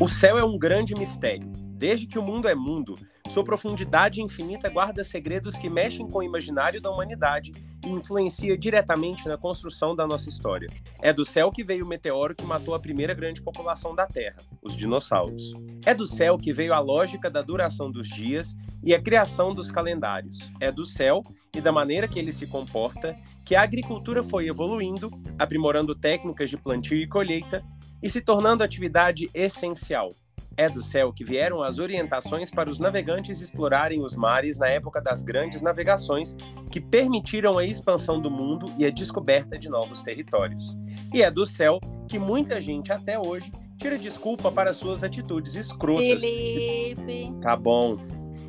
O céu é um grande mistério. Desde que o mundo é mundo, sua profundidade infinita guarda segredos que mexem com o imaginário da humanidade e influencia diretamente na construção da nossa história. É do céu que veio o meteoro que matou a primeira grande população da Terra, os dinossauros. É do céu que veio a lógica da duração dos dias e a criação dos calendários. É do céu e da maneira que ele se comporta que a agricultura foi evoluindo, aprimorando técnicas de plantio e colheita e se tornando atividade essencial. É do céu que vieram as orientações para os navegantes explorarem os mares na época das grandes navegações, que permitiram a expansão do mundo e a descoberta de novos territórios. E é do céu que muita gente até hoje tira desculpa para suas atitudes escrotas. Felipe. Tá bom.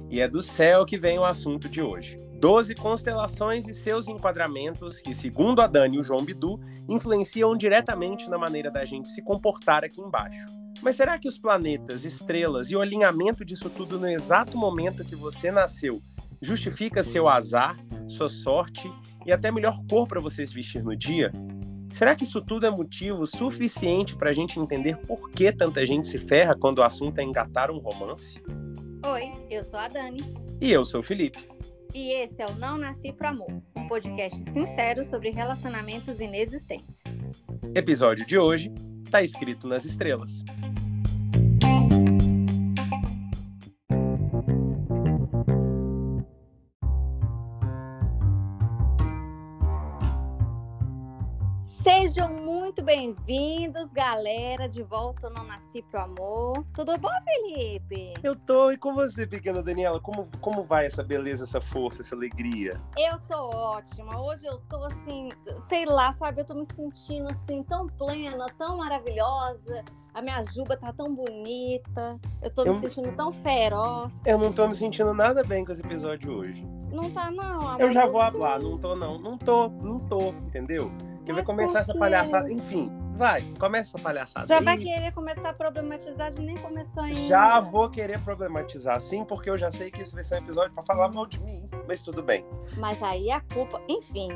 E é do céu que vem o assunto de hoje. Doze constelações e seus enquadramentos, que, segundo a Dani e o João Bidu, influenciam diretamente na maneira da gente se comportar aqui embaixo. Mas será que os planetas, estrelas e o alinhamento disso tudo no exato momento que você nasceu justifica seu azar, sua sorte e até melhor cor para você se vestir no dia? Será que isso tudo é motivo suficiente para a gente entender por que tanta gente se ferra quando o assunto é engatar um romance? Oi, eu sou a Dani. E eu sou o Felipe. E esse é o Não Nasci Pro Amor, um podcast sincero sobre relacionamentos inexistentes. Episódio de hoje está escrito nas estrelas. Bem-vindos, galera, de volta ao Não Nasci Pro Amor. Tudo bom, Felipe? Eu tô, e com você, pequena Daniela? Como, como vai essa beleza, essa força, essa alegria? Eu tô ótima. Hoje eu tô assim, sei lá, sabe? Eu tô me sentindo assim, tão plena, tão maravilhosa. A minha juba tá tão bonita. Eu tô me Eu- sentindo tão feroz. Eu não tô me sentindo nada bem com esse episódio hoje. Não tá, não. amor. Eu já vou falar, não tô não, não tô, não tô, entendeu? Que vai começar essa palhaçada, enfim, vai, começa essa palhaçada. Já aí. vai querer começar a problematizar, de nem começou ainda. Já vou querer problematizar sim, porque eu já sei que esse vai ser um episódio pra falar mal de mim, mas tudo bem. Mas aí a culpa, enfim,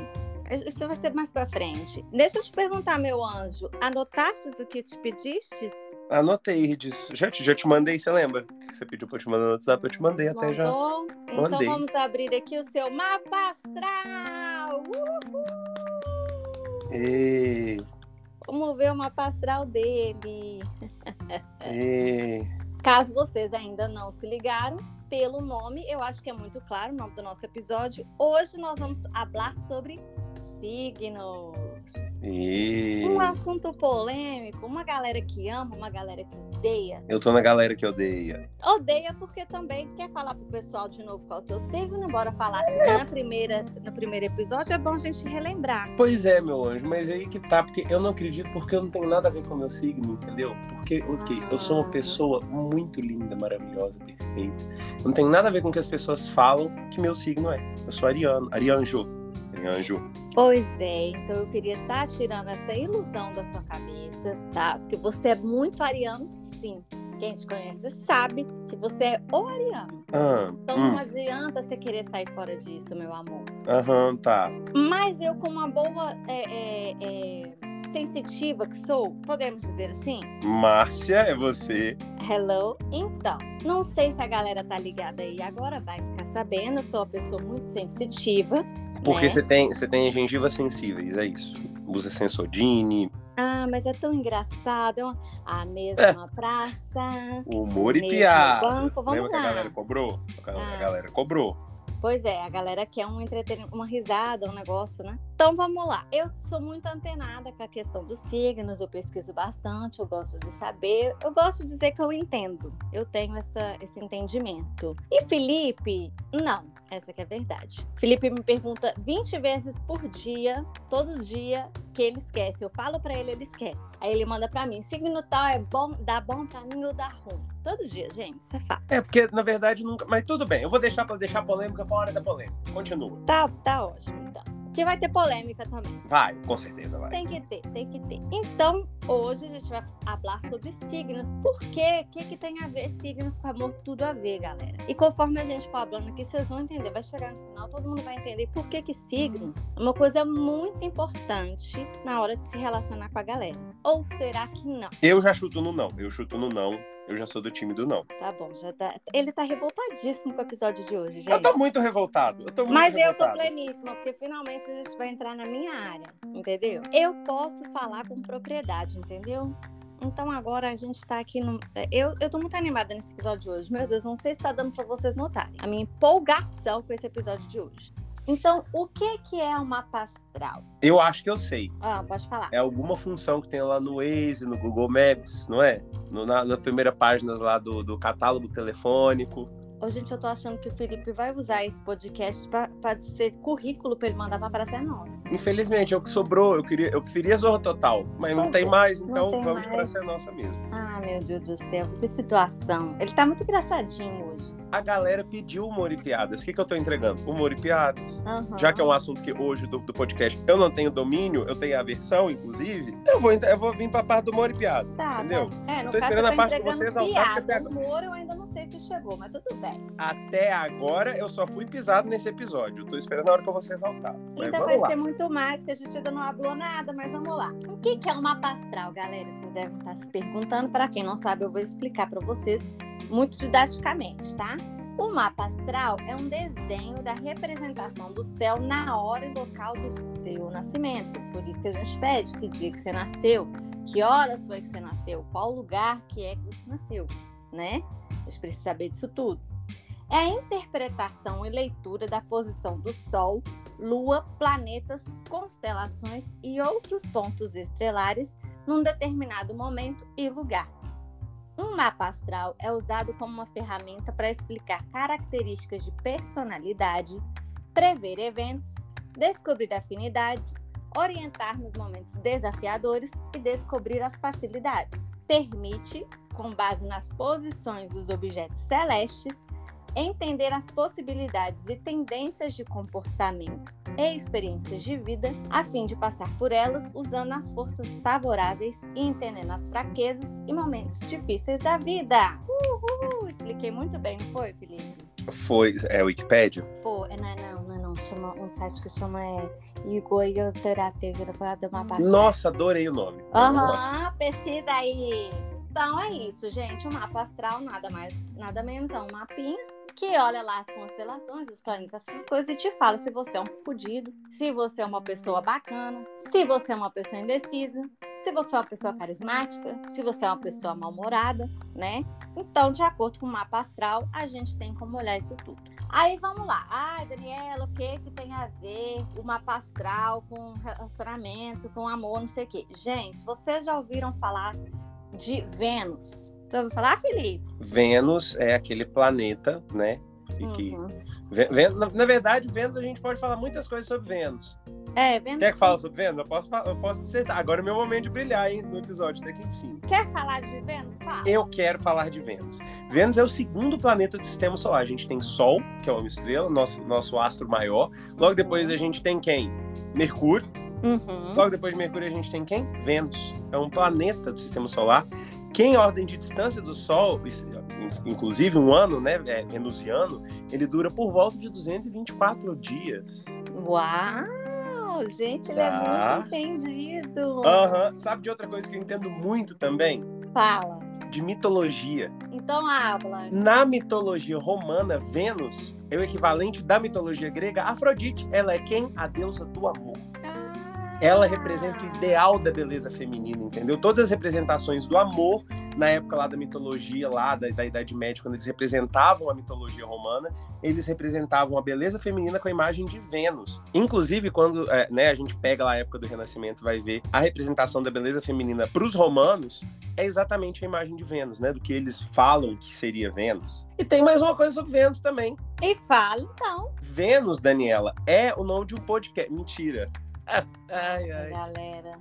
isso vai ser mais pra frente. Deixa eu te perguntar, meu anjo, anotastes o que te pedistes? Anotei, disse, já te, já te mandei, você lembra? Que você pediu pra eu te mandar no WhatsApp, eu te mandei até já. Mandou? Então Mandei. vamos abrir aqui o seu mapa astral. Uhul! E, Vamos ver o mapa astral dele. e, Caso vocês ainda não se ligaram, pelo nome, eu acho que é muito claro o nome do nosso episódio. Hoje nós vamos falar sobre signos. E... Um assunto polêmico, uma galera que ama, uma galera que odeia. Eu tô na galera que odeia. Odeia porque também quer falar pro pessoal de novo qual é o seu signo, embora falasse na primeira, no primeiro episódio, é bom a gente relembrar. Pois é, meu anjo, mas aí que tá, porque eu não acredito porque eu não tenho nada a ver com o meu signo, entendeu? Porque, ok, eu sou uma pessoa muito linda, maravilhosa, perfeita. Não tem nada a ver com o que as pessoas falam que meu signo é. Eu sou ariano, arianjo. Arianjo. Pois é, então eu queria estar tirando essa ilusão da sua cabeça, tá? Porque você é muito ariano, sim. Quem te conhece sabe que você é o ariano. Ah, Então não hum, adianta você querer sair fora disso, meu amor. aham, tá. Mas eu, como uma boa é, é, é, sensitiva que sou, podemos dizer assim? Márcia, é você. Hello? Então, não sei se a galera tá ligada aí agora, vai ficar sabendo. Eu sou uma pessoa muito sensitiva. Porque né? você tem, você tem gengivas sensíveis, é isso. Usa Sensodine, Ah, mas é tão engraçado. é A mesma praça. humor e piada. banco, vamos Lembra que a lá. galera cobrou? A Ah. galera cobrou. Pois é, a galera quer um entretenimento, uma risada, um negócio, né? Então vamos lá. Eu sou muito antenada com a questão dos signos, eu pesquiso bastante, eu gosto de saber, eu gosto de dizer que eu entendo. Eu tenho essa, esse entendimento. E Felipe, não, essa que é a verdade. Felipe me pergunta 20 vezes por dia, todos os dias, que ele esquece. Eu falo pra ele, ele esquece. Aí ele manda pra mim, signo tal é bom, dá bom pra mim ou dá ruim. Todo dia, gente, isso é fato. É, porque na verdade nunca. Mas tudo bem, eu vou deixar pra deixar polêmica pra hora da polêmica. Continua. Tá, tá ótimo, então. Que vai ter polêmica também. Vai, com certeza vai. Tem que ter, tem que ter. Então, hoje a gente vai falar sobre signos. Por quê? O que, que tem a ver signos com amor? Tudo a ver, galera. E conforme a gente for falando aqui, vocês vão entender. Vai chegar no final, todo mundo vai entender por que, que signos é uma coisa muito importante na hora de se relacionar com a galera. Ou será que não? Eu já chuto no não. Eu chuto no não. Eu já sou do time do não. Tá bom, já tá. Ele tá revoltadíssimo com o episódio de hoje, gente. Eu tô muito revoltado. Eu tô muito Mas eu tô revoltado. pleníssima, porque finalmente a gente vai entrar na minha área, entendeu? Eu posso falar com propriedade, entendeu? Então agora a gente tá aqui no. Eu, eu tô muito animada nesse episódio de hoje. Meu Deus, não sei se tá dando pra vocês notarem. A minha empolgação com esse episódio de hoje. Então, o que que é o mapa astral? Eu acho que eu sei. Ah, pode falar. É alguma função que tem lá no Waze, no Google Maps, não é? No, na, na primeira página lá do, do catálogo telefônico. Ô, gente, eu tô achando que o Felipe vai usar esse podcast pra, pra ser currículo pra ele mandar pra Praça é Nossa. Infelizmente, é o que sobrou. Eu, queria, eu preferia Zorra Total, mas não tem mais, então tem vamos mais. Praça é Nossa mesmo. Ah, meu Deus do céu, que situação. Ele tá muito engraçadinho hoje. A galera pediu humor e piadas. O que, que eu tô entregando? Humor e piadas. Aham. Já que é um assunto que hoje do, do podcast eu não tenho domínio, eu tenho aversão, inclusive, eu vou, eu vou vir pra parte do humor e piada. Tá, entendeu? tá. É, no Tô esperando eu a parte de entregando você exaltar, piada. humor eu ainda não sei se chegou, mas tudo bem. Até agora eu só fui pisado nesse episódio. Eu tô esperando a hora que eu exaltado. Mas Ainda vai lá. ser muito mais, que a gente ainda não falou nada, mas vamos lá. O que, que é um mapa astral, galera? Vocês devem estar se perguntando. Para quem não sabe, eu vou explicar para vocês muito didaticamente, tá? O mapa astral é um desenho da representação do céu na hora e local do seu nascimento. Por isso que a gente pede que dia que você nasceu, que horas foi que você nasceu, qual lugar que é que você nasceu, né? A gente precisa saber disso tudo. É a interpretação e leitura da posição do Sol, Lua, planetas, constelações e outros pontos estrelares num determinado momento e lugar. Um mapa astral é usado como uma ferramenta para explicar características de personalidade, prever eventos, descobrir afinidades, orientar nos momentos desafiadores e descobrir as facilidades. Permite, com base nas posições dos objetos celestes, entender as possibilidades e tendências de comportamento e experiências de vida, a fim de passar por elas usando as forças favoráveis e entendendo as fraquezas e momentos difíceis da vida. Uhul! Expliquei muito bem, não foi, Felipe? Foi. É Wikipédia? Pô, é, não é não, não é não. Chama, um site que chama é, Igoyo Terapia, para uma passagem. Nossa, adorei o nome. Aham, pesquisa aí. Então é isso, gente. O mapa astral nada mais, nada menos é um mapinha que olha lá as constelações, os planetas, essas coisas e te fala se você é um fudido, se você é uma pessoa bacana, se você é uma pessoa indecisa, se você é uma pessoa carismática, se você é uma pessoa mal-humorada, né? Então, de acordo com o mapa astral, a gente tem como olhar isso tudo. Aí vamos lá. Ai, Daniela, o que que tem a ver o mapa astral com relacionamento, com amor, não sei o quê? Gente, vocês já ouviram falar de Vênus? Já ouviu falar, Felipe? Vênus é aquele planeta, né? Que... Uhum. Vê- Vê- Na, verdade, Vênus, a gente pode falar muitas coisas sobre Vênus. É, Vênus. Quer que fale sobre Vênus? Eu posso, eu posso dissertar. Agora é meu momento de brilhar, hein, no episódio, até que enfim. Quer falar de Vênus? Fala. Eu quero falar de Vênus. Vênus é o segundo planeta do sistema solar. A gente tem Sol, que é uma estrela, nosso, nosso astro maior. Logo depois a gente tem quem? Mercúrio. Uhum. Logo depois de Mercúrio a gente tem quem? Vênus. É um planeta do sistema solar. Que em ordem de distância do Sol, inclusive um ano, né, é, venusiano, ele dura por volta de 224 dias. Uau! Gente, ele Tá. é muito entendido. Aham. Sabe de outra coisa que eu entendo muito também? Fala. De mitologia. Então habla. Na mitologia romana, Vênus é o equivalente da mitologia grega Afrodite. Ela é quem? A deusa do amor. Ela representa o ideal da beleza feminina, entendeu? Todas as representações do amor na época lá da mitologia, lá da, da Idade Média, quando eles representavam a mitologia romana, eles representavam a beleza feminina com a imagem de Vênus. Inclusive, quando é, né, a gente pega lá a época do Renascimento, vai ver a representação da beleza feminina para os romanos é exatamente a imagem de Vênus, né? Do que eles falam que seria Vênus. E tem mais uma coisa sobre Vênus também. E fala, então. Vênus, Daniela, é o nome de um podcast. Mentira. Ai, ai. Galera.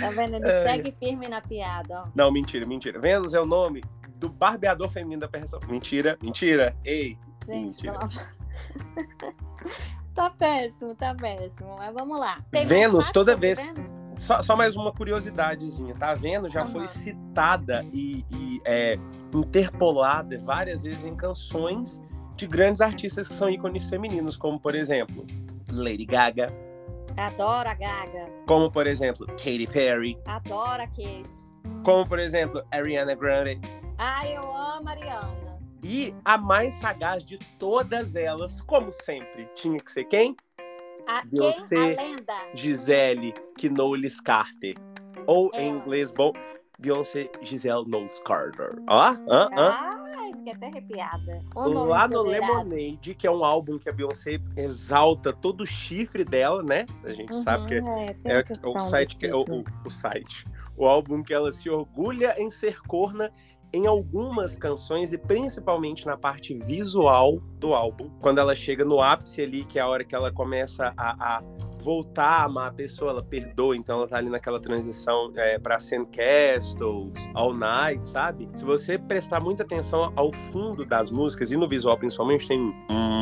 Tá vendo? Ele Ai. segue firme na piada, ó. Não, mentira, mentira. Vênus é o nome do barbeador feminino da pessoa. Mentira, mentira. Ei, Gente, Mentira. Tá péssimo, tá péssimo. Mas vamos lá. Tem Vênus, toda vez- Vênus? Só, só mais uma curiosidadezinha, tá vendo? Já foi Aham. citada e, e, é, interpolada várias vezes em canções de grandes artistas que são ícones femininos, como por exemplo Lady Gaga, Adoro a Gaga. como por exemplo Katy Perry, Adoro a Case. como por exemplo Ariana Grande Ai, eu amo a Ariana. e a mais sagaz de todas elas, como sempre, tinha que ser quem? A Beyoncé. quem? A lenda. Gisele Knowles Carter, ou em Ela. inglês bom Beyoncé Giselle Knowles Carter. Ó, ó, ó. Ai, fiquei até arrepiada. O nome Lá no. Lemonade, que é um álbum que a Beyoncé exalta todo o chifre dela, né? A gente sabe que Uhum, é, é a o site que é o, o- o site. O álbum que ela se orgulha em ser corna em algumas canções e principalmente na parte visual do álbum. Quando ela chega no ápice ali, que é a hora que ela começa a, a voltar a amar a pessoa, ela perdoa, então ela tá ali naquela transição é, pra Sandcastles, All Night, sabe? Se você prestar muita atenção ao fundo das músicas e no visual principalmente, tem um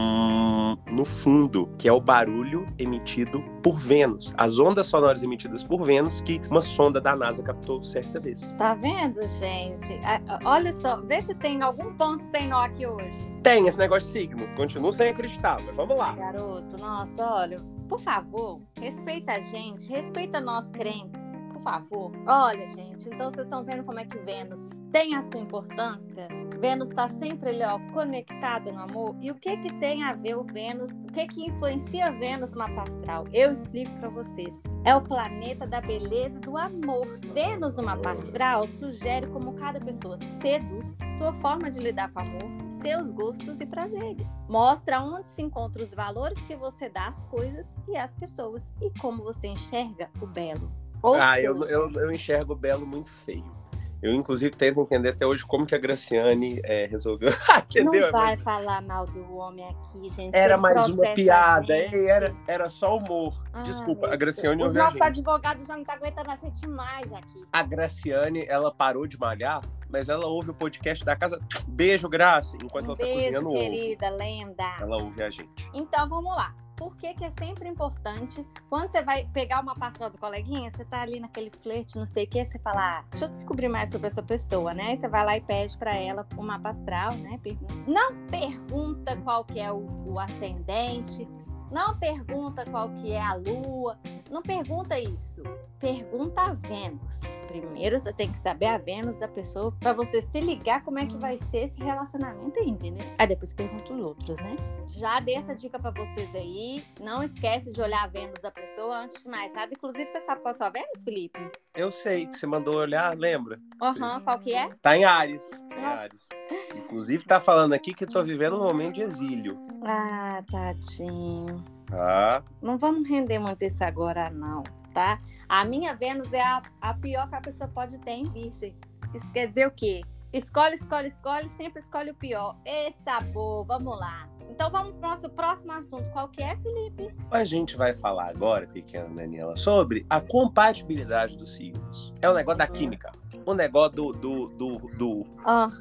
no fundo, que é o barulho emitido por Vênus. As ondas sonoras emitidas por Vênus que uma sonda da NASA captou certa vez. Tá vendo, gente? Ah, ah, Olha só, vê se tem algum ponto sem nó aqui hoje. Tem esse negócio de signo, continuo sem acreditar, mas vamos lá. Garoto, nossa, olha, por favor, respeita a gente, respeita nós crentes, por favor. Olha, gente, então vocês estão vendo como é que Vênus tem a sua importância? Vênus está sempre ali, ó, conectada no amor. E o que que tem a ver o Vênus? O que que influencia Vênus no mapa astral? Eu explico para vocês. É o planeta da beleza e do amor. Vênus no mapa astral sugere como cada pessoa seduz sua forma de lidar com o amor, seus gostos e prazeres. Mostra onde se encontram os valores que você dá às coisas e às pessoas e como você enxerga o belo. Ou Ah, eu, eu, eu enxergo o Belo muito feio. Eu, inclusive, tento entender até hoje como que a Graciane é, resolveu. Entendeu? não vai Mas falar mal do homem aqui, gente. Era Vocês mais uma piada, ei, era, era só humor. Ah, Desculpa, a Graciane. Os nossos advogados já não estão aguentando a gente mais aqui. A Graciane, ela parou de malhar, mas ela ouve o podcast da casa. Beijo, Graça, enquanto Um ela tá beijo, cozinhando ovo. querida, lenda. Ela ouve a gente. Então vamos lá. Por que, que é sempre importante, quando você vai pegar uma pastoral do coleguinha, você tá ali naquele flerte, não sei o que, você fala, ah, deixa eu descobrir mais sobre essa pessoa, né? Aí você vai lá e pede pra ela uma pastral, né? Não pergunta qual que é o, o ascendente, não pergunta qual que é a lua, não pergunta isso. Pergunta a Vênus. Primeiro você tem que saber a Vênus da pessoa pra você se ligar como é que vai ser esse relacionamento aí, entendeu? Aí depois pergunta os outros, né? Já dei essa dica pra vocês aí. Não esquece de olhar a Vênus da pessoa antes de mais nada. Inclusive, você sabe qual é a sua Vênus, Felipe? Eu sei que você mandou olhar, lembra? Aham, qual que é? Tá em Ares. Em. Ares. Inclusive, tá falando aqui que tô vivendo um momento de exílio. Ah, tadinho. Tá? Não vamos render muito isso agora, não, tá? A minha Vênus é a, a pior que a pessoa pode ter em virgem. Isso quer dizer o quê? Escolhe, escolhe, escolhe, sempre escolhe o pior. Ê, sabor, vamos lá. Então vamos pro nosso próximo assunto. Qual que é, Felipe? A gente vai falar agora, pequena Daniela, sobre a compatibilidade dos signos. É o negócio da química. O negócio do, do, do, do,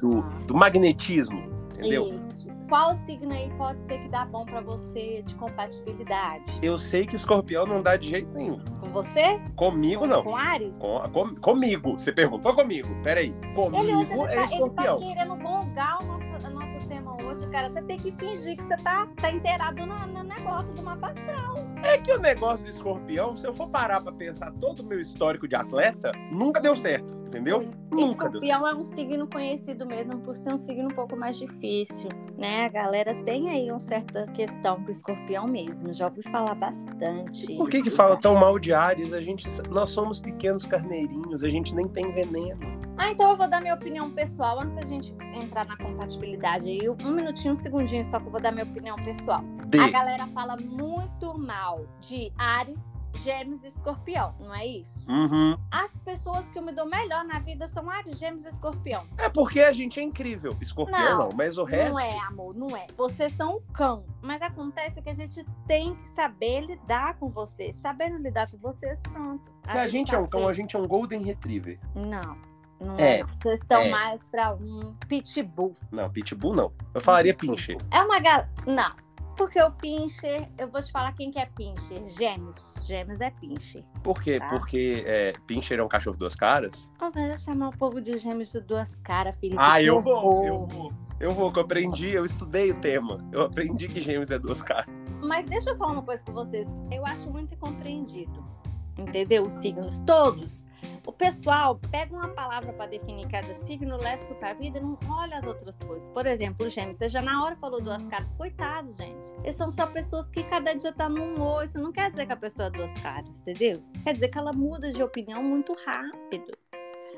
do, do magnetismo. Entendeu? Isso. Qual signo aí pode ser que dá bom pra você de compatibilidade? Eu sei que escorpião não dá de jeito nenhum. Com você? Comigo, Com- não. Com Ares? Com, com- comigo. Você perguntou comigo. Peraí. Ele hoje Comigo ele é tá, ele tá escorpião. querendo gongar o nosso, o nosso tema hoje, cara. Você tem que fingir que você tá, tá inteirado no, no negócio do mapa astral. É que o negócio do escorpião, se eu for parar pra pensar todo o meu histórico de atleta, nunca deu certo. Entendeu? Nunca. Escorpião é um signo conhecido mesmo por ser um signo um pouco mais difícil, né? A galera tem aí uma certa questão com o escorpião mesmo. Já ouvi falar bastante. Por que que fala tá? tão mal de Ares? A gente, nós somos pequenos carneirinhos, a gente nem tem veneno. Ah, então eu vou dar minha opinião pessoal antes da gente entrar na compatibilidade. Aí, um minutinho, um segundinho só que eu vou dar minha opinião pessoal. D. A galera fala muito mal de Ares, Gêmeos e Escorpião, não é isso? Uhum. As pessoas que eu me dou melhor na vida são Ares, Gêmeos e Escorpião. É porque a gente é incrível. Escorpião Não, não, mas o resto. Não é, amor, não é. Vocês são um cão. Mas acontece que a gente tem que saber lidar com vocês. Sabendo lidar com vocês, pronto. Se a Aí gente tá é um cão, a gente é um Golden Retriever. Não, não É, é. Vocês estão é. mais pra um pitbull. Não, Pitbull não. Eu falaria. Pincher. É uma galera. Não. Porque o Pincher, eu vou te falar quem que é Pincher. Gêmeos. Gêmeos é Pincher. Por quê? Tá. Porque é, Pincher é um cachorro de duas caras? Oh, vai chamar o povo de gêmeos de duas caras, Felipe. Ah, eu vou, horror. eu vou. Eu vou, que eu aprendi, eu estudei o tema. Eu aprendi que gêmeos é duas caras. Mas deixa eu falar uma coisa com vocês. Eu acho muito incompreendido. Entendeu? Os signos todos. O pessoal pega uma palavra para definir cada signo, leva isso para a vida e não olha as outras coisas. Por exemplo, o gêmeo, você já na hora falou duas caras. Coitados, gente. Eles são só pessoas que cada dia tá num humor. Isso não quer dizer que a pessoa é duas caras, entendeu? Quer dizer que ela muda de opinião muito rápido.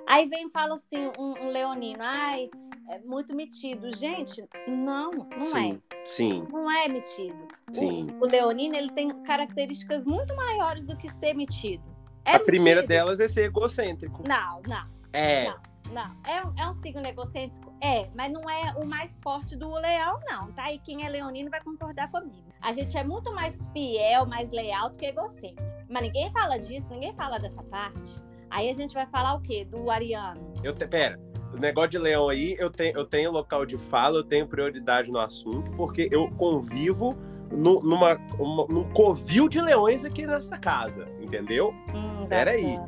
Aí vem e fala assim, um, um leonino, ai, é muito metido. Gente, não, não sim, é. sim, Não é metido. O- sim. O, leonino, ele tem características muito maiores do que ser metido. É a primeira delas é ser egocêntrico. Não, não, É, não, não. É, um- é um signo egocêntrico? É, mas não é o mais forte do leão, não. Tá? E quem é leonino vai concordar comigo. A gente é muito mais fiel, mais leal do que egocêntrico. Mas ninguém fala disso, ninguém fala dessa parte. Aí a gente vai falar o quê? Do ariano. eu te, pera. O negócio de leão aí, eu tenho, eu tenho local de fala, eu tenho prioridade no assunto, porque eu convivo nu- numa, uma- num covil de leões aqui nessa casa, entendeu? Hum, Peraí.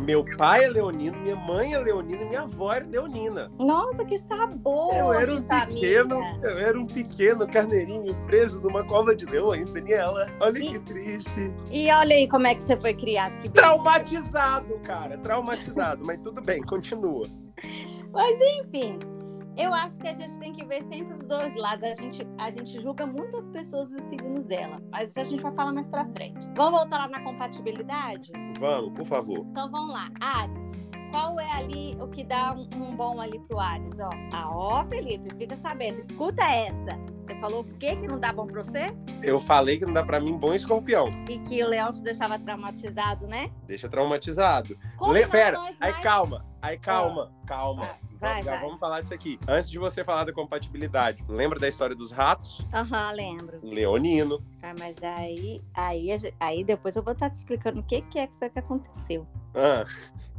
Meu pai é leonino, minha mãe é leonina e minha avó é leonina. Nossa, que sabor! Eu era um família. pequeno, eu era um pequeno carneirinho preso numa cova de leões, Daniela. Olha E- que triste. E olha aí como é que você foi criado. Que Traumatizado, cara, traumatizado. Mas tudo bem, continua. Mas enfim, eu acho que a gente tem que ver sempre os dois lados. A gente, a gente julga muitas pessoas e os signos dela, mas isso a gente vai falar mais pra frente. Vamos voltar lá na compatibilidade? Vamos, por favor. Então vamos lá. Ares. Qual é ali o que dá um, um bom ali pro Ares? Ó, ah, ó, Felipe, fica sabendo. Escuta essa. Você falou o que que não dá bom pra você? Eu falei que não dá pra mim bom escorpião. E que o leão te deixava traumatizado, né? Deixa traumatizado. Le... Pera, Combinações aí mais- calma, aí calma, calma. Vai, Já vai. vamos falar disso aqui. Antes de você falar da compatibilidade, lembra da história dos ratos? Aham, lembro. Leonino. Ah, mas aí, aí, aí depois eu vou estar te explicando o que, que é que foi que aconteceu, Ah,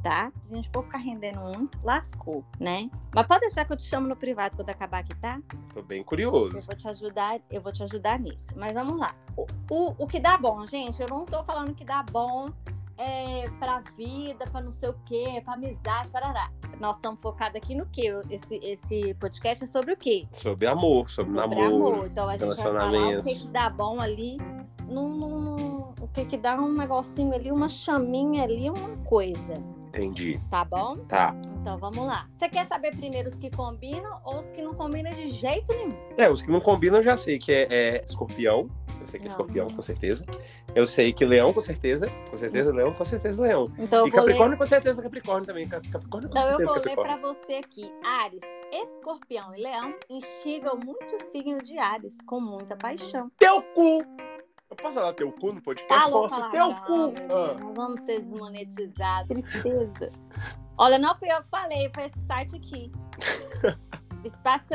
tá? Se a gente for ficar rendendo muito, lascou, né? Mas pode deixar que eu te chamo no privado quando acabar aqui, tá? tô bem Eu curioso. vou te ajudar, eu vou te ajudar nisso. Mas vamos lá. O, o, o que dá bom, gente, eu não tô falando que dá bom é, pra vida, pra não sei o quê, pra amizade, parará. Nós estamos focados aqui no quê? Esse, esse podcast é sobre o quê? Sobre amor, sobre, Sobre namoro. amor. Então a gente vai falar o que, que dá bom ali, num- num- o que, que dá um negocinho ali, uma chaminha ali, uma coisa. Entendi. Tá bom? Tá. Então vamos lá. Você quer saber primeiro os que combinam ou os que não combinam de jeito nenhum? É, os que não combinam eu já sei que é, é escorpião. Eu sei que é Não. escorpião, com certeza. Eu sei que leão, com certeza. Com certeza, leão, com certeza, leão. Então e eu vou ler. Capricórnio, com certeza, Capricórnio também. Cap- Capricórnio, com Então eu certeza, vou ler Capricórnio. para você aqui. Ares, escorpião e leão instigam muito o signo de Ares com muita paixão. Teu cu! Eu posso falar teu cu no podcast? Falou posso. palavrão, Teu cu! Ah. Nós vamos ser desmonetizados. Tristeza. Olha, não fui eu que falei, foi esse site aqui. Espaço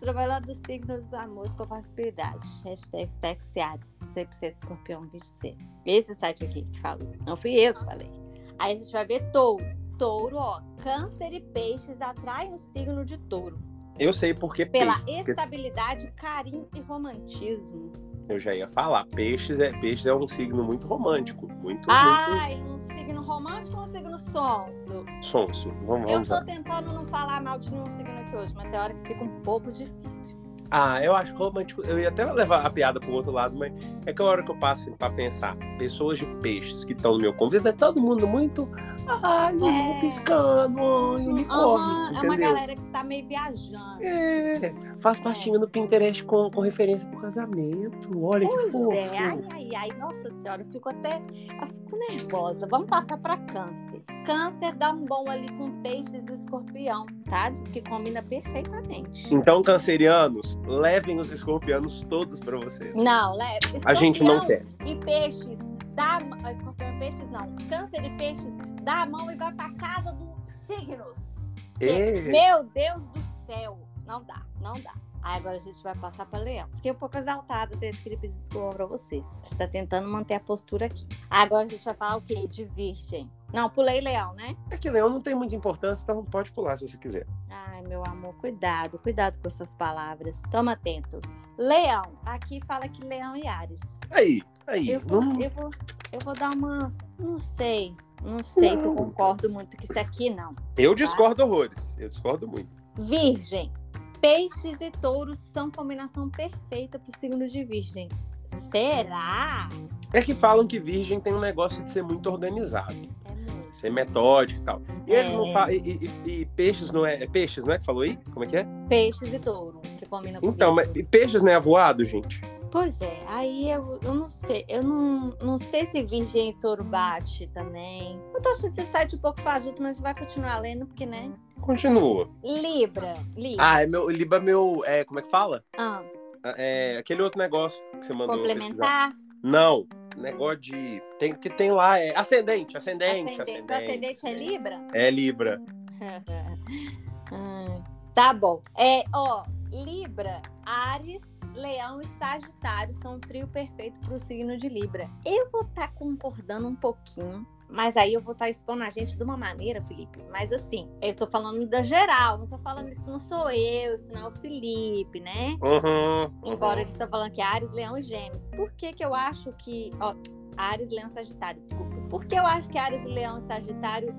Trabalhador dos Signos dos Amores com Possibilidade. Hashtag Spexiares. Sei que você é escorpião 23. Esse site aqui que falou. Não fui eu que falei. Aí a gente vai ver touro. Touro, ó. Câncer e peixes atraem o signo de touro. Eu sei porque Pela peixe. porque estabilidade, carinho e romantismo. Eu já ia falar. Peixes é, peixes é um signo muito romântico. Muito, Ai, um signo romântico ou um signo sonso? muito sonso. Vamos, Eu vamos tô lá. tentando não falar mal de nenhum signo aqui hoje, mas tem hora que fica um pouco difícil. Ah, eu acho romântico. Eu ia até levar a piada pro outro lado, mas é que a hora que eu passo pra pensar, pessoas de peixes que estão no meu convívio, é todo mundo muito. Ai, luzinha É. piscando, ai, unicórnios, Aham, é uma entendeu? galera que tá meio viajando. É, faz pastinha no Pinterest com, com referência pro casamento. Olha que Pois fofo. é, ai, ai, ai, nossa senhora, eu fico até. Eu fico nervosa. Vamos passar pra câncer. Câncer dá um bom ali com peixes e escorpião, tá? Diz que combina perfeitamente. Então, cancerianos, levem os escorpianos todos pra vocês. Não, leve. A gente não quer. E peixes, dá. Escorpião e peixes não. Câncer e peixes, dá a mão e vai pra casa dos signos. É. Meu Deus do céu. Não dá, não dá. Aí agora a gente vai passar para Leão. Fiquei um pouco exaltada, gente. Queria pedir desculpa para vocês. A gente tá tentando manter a postura aqui. Agora a gente vai falar o quê? De Virgem. Não, pulei leão, né? É que leão não tem muita importância, então pode pular se você quiser. Ai, meu amor, cuidado, cuidado com essas palavras. Toma atento. Leão, aqui fala que leão e Ares. Aí, aí. Eu vou, vamos- eu vou, eu vou dar uma. Não sei. Não sei se eu Não. concordo muito com isso aqui, não. Eu discordo horrores. Eu discordo muito. Virgem. Peixes e touros são combinação perfeita pro signo de virgem. Será? É que falam que virgem tem um negócio de ser muito organizado, É muito. ser metódico e tal. E eles É. não falam. E, e- e peixes não é. É peixes, não é que falou aí? Como é que é? Peixes e touro, que combina com Então, mas virgem. e peixes não é avoado, gente? Pois é, aí eu, eu não sei, eu não, não sei se virgem e touro bate também. Eu tô achando esse site um pouco fajuto, mas vai continuar lendo, porque, né? Continua. Libra, Libra. Ah, é meu. Liba meu. É, como é que fala? Ah, É aquele outro negócio que você mandou. pesquisar. complementar, Não. Negócio de. Tem, que tem lá, é ascendente, ascendente, ascendente. Seu ascendente é Libra? É Libra. Tá bom. É, ó, Libra, Ares, Leão e Sagitário são um trio perfeito pro signo de Libra. Eu vou estar concordando um pouquinho, mas aí eu vou estar expondo a gente de uma maneira, Felipe. Mas assim, eu tô falando da geral, não tô falando isso não sou eu, isso não é o Felipe, né? Uhum. Embora uhum. eles estão falando que é Ares, Leão e Gêmeos. Por que que eu acho que... Ó, Ares, Leão e Sagitário, desculpa. Por que eu acho que Ares, Leão e Sagitário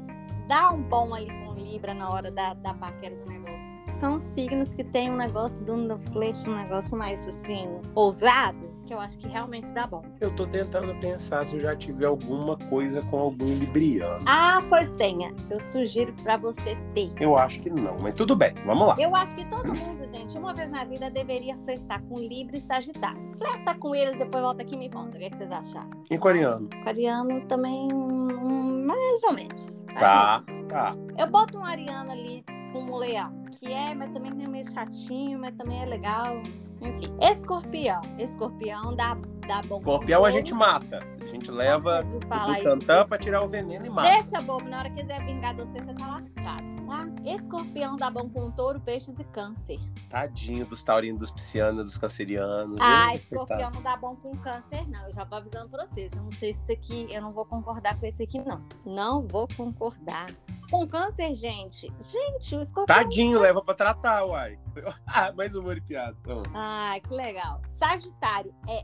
dá um bom ali com Libra na hora da, da paquera do negócio? São signos que tem um negócio do no flerte, um negócio mais assim, ousado, que eu acho que realmente dá bom. Eu tô tentando pensar se eu já tive alguma coisa com algum libriano. Ah, pois tenha. Eu sugiro pra você ter. Eu acho que não, mas tudo bem, vamos lá. Eu acho que todo mundo, gente, uma vez na vida deveria flertar com Libra e Sagitário. Flerta com eles, depois volta aqui e me conta. O que, é que vocês acharam? E coreano? Aquariano também, hum, mais ou menos. Tá, tá. Eu boto um ariano ali com um leão, que é, mas também é meio chatinho, mas também é legal. Enfim. Escorpião. Escorpião dá, dá bom. Escorpião a gente mata. A gente leva o. Butantan pra tirar o veneno e mata. Deixa, bobo, na hora que quiser vingar de você, você tá lascado, tá? Escorpião dá bom com touro, peixes e câncer. Tadinho dos taurinos, dos piscianos, dos cancerianos. Ah, escorpião não dá bom com câncer, não. Eu já tô avisando pra vocês. Eu não sei se isso aqui, eu não vou concordar com esse aqui, não. Não vou concordar. Com câncer, gente. Gente, o escorpião. Tadinho, leva pra tratar, uai. Ah, mais humor e piada. Ai, que legal. Sagitário é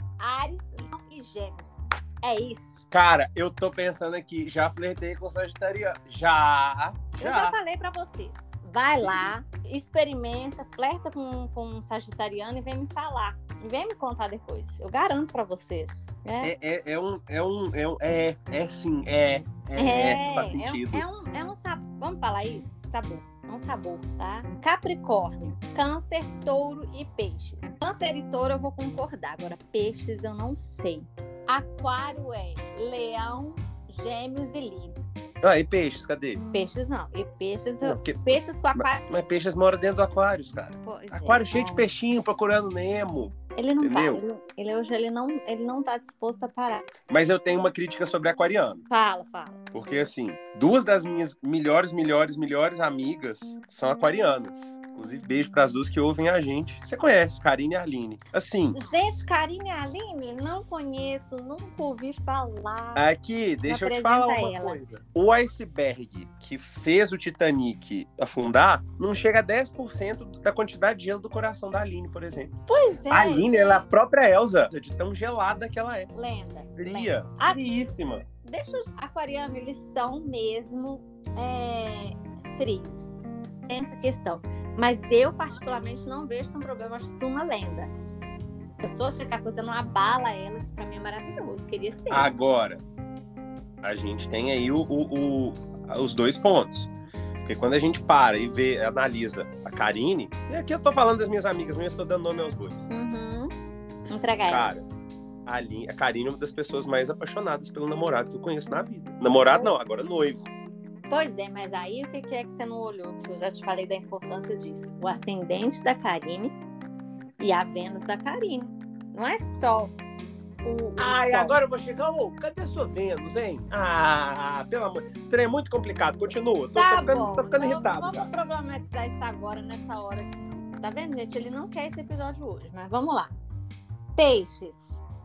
Ares Leão e Gêmeos. É isso. Cara, eu tô pensando aqui, já flertei com Sagitariano. Já, Eu já já. falei pra vocês. Vai lá, experimenta, flerta com, com um sagitariano e vem me falar. E vem me contar depois. Eu garanto pra vocês. É, É, é, é um, é um, é um, é, é sim, é, é, é, faz sentido. é um, é um. Vamos falar isso? Sabor. É um sabor, tá? Capricórnio, câncer, touro e peixes. Câncer e touro eu vou concordar. Agora, peixes eu não sei. Aquário é leão, gêmeos e lírio. Ah, e peixes, cadê? Peixes não. E peixes, Não, porque- peixes com aquário. mas peixes moram dentro do aquários, cara. Pois é, Aquário cheio de não. peixinho procurando Nemo. Ele não Entendeu? tá. Ele, ele hoje ele não, ele não tá disposto a parar. Mas eu tenho uma crítica sobre aquariano. Fala, fala. Porque, assim, duas das minhas melhores, melhores, melhores amigas são aquarianas. Inclusive, beijo pras duas que ouvem a gente. Você conhece, Karine e Aline. Assim, Gente, Karine e Aline, não conheço, nunca ouvi falar. aqui, deixa eu te falar uma ela. coisa. O iceberg que fez o Titanic afundar não chega a 10% da quantidade de gelo do coração da Aline, por exemplo. Pois é. a Aline, ela é a própria Elsa, de tão gelada que ela é. Lenda. lenda. Fria, Ah. friíssima. Deixa os aquarianos, eles são mesmo é, frios. Tem essa questão. Mas eu, particularmente, não vejo um problema. Acho isso uma lenda. A pessoa achar que a coisa não abala ela, isso pra mim é maravilhoso. Queria ser. Agora, a gente tem aí o, o- o- os dois pontos. Porque quando a gente para e vê, analisa a Karine, e aqui eu tô falando das minhas amigas, eu tô dando nome aos dois. Uhum. Entregar. Cara, a, Aline- a Karine é uma das pessoas mais apaixonadas pelo namorado que eu conheço na vida. Namorado não, agora noivo. Pois é, mas aí o que é que você não olhou? Que eu já te falei da importância disso. O ascendente da Karine e a Vênus da Karine. Não é só o. Ai, Sol. agora eu vou chegar. Ô, cadê sua Vênus, hein? Ah, pelo amor. Isso é muito complicado. Continua. Tô, Tá tô ficando, bom. tô ficando Vamos- irritado Vamos problematizar isso agora, nessa hora aqui. não. Tá vendo, gente? Ele não quer esse episódio hoje, mas vamos lá. Peixes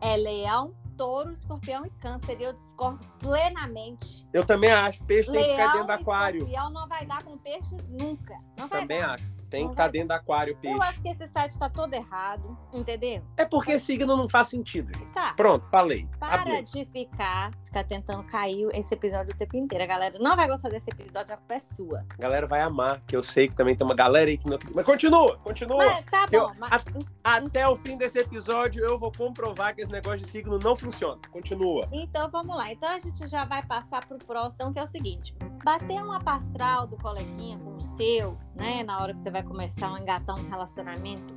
é leão, touro, escorpião e câncer. E eu discordo plenamente. Eu também acho. Peixe tem que ficar Leão dentro do aquário. escorpião não vai dar com peixes nunca. Não vai Também dar. acho. Tem que estar vai dentro do aquário o peixe. Eu acho que esse site tá todo errado, entendeu? É porque signo não faz sentido, gente. Tá. Pronto, falei. Para Abri. de ficar, ficar tentando cair esse episódio o tempo inteiro. A galera não vai gostar desse episódio, a culpa é sua. A galera vai amar, que eu sei que também tem uma galera aí que não. Mas continua, continua. Mas tá Eu- bom, mas Até o fim desse episódio eu vou comprovar que esse negócio de signo não funciona. Continua. Então vamos lá. Então a gente já vai passar pro próximo, que é o seguinte: bater uma pastral do coleguinha com o seu, né? Na hora que você vai começar a engatar um relacionamento,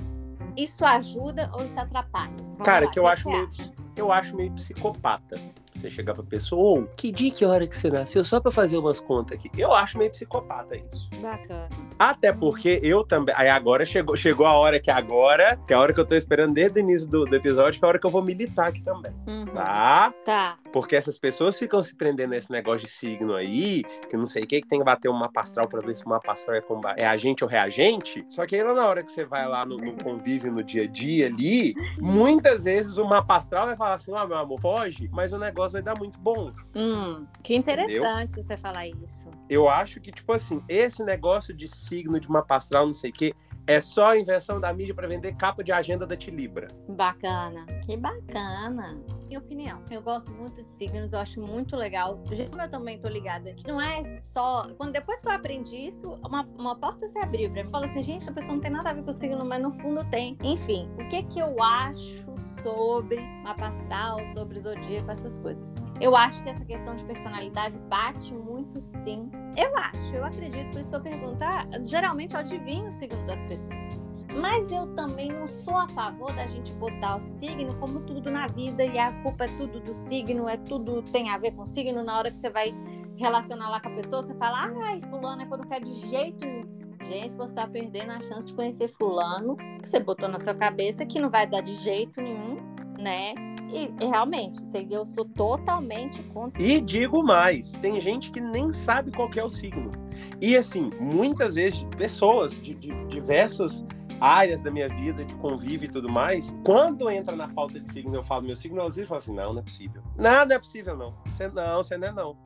isso ajuda ou isso atrapalha? Vamos Cara, lá, que eu o acho meio- acha? Eu acho meio psicopata. Você chegar pra pessoa, ô, que dia, que hora que você nasceu? Só pra fazer umas contas aqui. Eu acho meio psicopata isso. Bacana. Até porque eu também. Aí agora chegou, chegou a hora que agora, que é a hora que eu tô esperando desde o início do, do episódio, que é a hora que eu vou militar aqui também. Uhum. Tá? Tá. Porque essas pessoas ficam se prendendo nesse negócio de signo aí, que não sei o que, que tem que bater uma pastral pra ver se uma pastral é, comba- é agente ou reagente. Só que aí lá na hora que você vai lá no, no convívio no dia a dia ali, muitas vezes uma pastral vai falar assim: ó, meu amor, foge, mas o negócio vai dar muito bom. Hum, que interessante você falar isso. Eu acho que, tipo assim, esse negócio de signo de uma pastral, não sei o que, é só a invenção da mídia pra vender capa de agenda da Tilibra. Bacana. Que bacana. Minha opinião. Eu gosto muito de signos, eu acho muito legal. Como eu também tô ligada, que não é só. Quando, depois que eu aprendi isso, uma, uma porta se abriu pra mim. Fala assim, gente, a pessoa não tem nada a ver com o signo, mas no fundo tem. Enfim, o que que eu acho sobre mapa astral, sobre zodíaco, essas coisas? Eu acho que essa questão de personalidade bate muito sim. Eu acho, eu acredito, por isso que eu pergunto. Ah, geralmente eu adivinho o signo das pessoas. Mas eu também não sou a favor da gente botar o signo como tudo na vida e a culpa é tudo do signo, é tudo tem a ver com signo. Na hora que você vai relacionar lá com a pessoa, você fala, ai, fulano é quando quer de jeito nenhum. Gente, você tá perdendo a chance de conhecer fulano que você botou na sua cabeça que não vai dar de jeito nenhum, né? E, realmente, eu sou totalmente contra. E digo mais, tem gente que nem sabe qual é o signo. E assim, muitas vezes, pessoas de, de diversas áreas da minha vida, de convívio e tudo mais, quando entra na pauta de signo, eu falo meu signo, elas falam assim, não, não é possível. Não é possível, não. Você não, você não é não.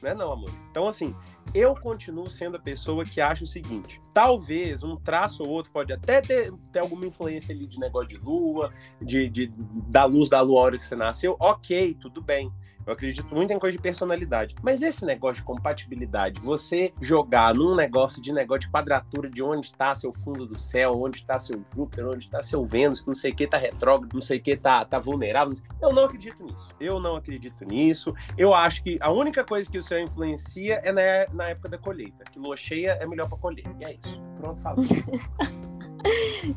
Não é não, amor. Então, assim, eu continuo sendo a pessoa que acha o seguinte: talvez um traço ou outro pode até ter, ter alguma influência ali de negócio de lua, de, de- da luz da lua hora que você nasceu. Ok, tudo bem. Eu acredito muito em coisa de personalidade. Mas esse negócio de compatibilidade, você jogar num negócio de negócio de quadratura de onde está seu fundo do céu, onde está seu Júpiter, onde está seu Vênus, não sei o que tá retrógrado, não sei o que tá, tá vulnerável. Eu não acredito nisso. Eu não acredito nisso. Eu acho que a única coisa que o céu influencia é na, na época da colheita. Que lua cheia é melhor para colher. E é isso. Pronto, falei.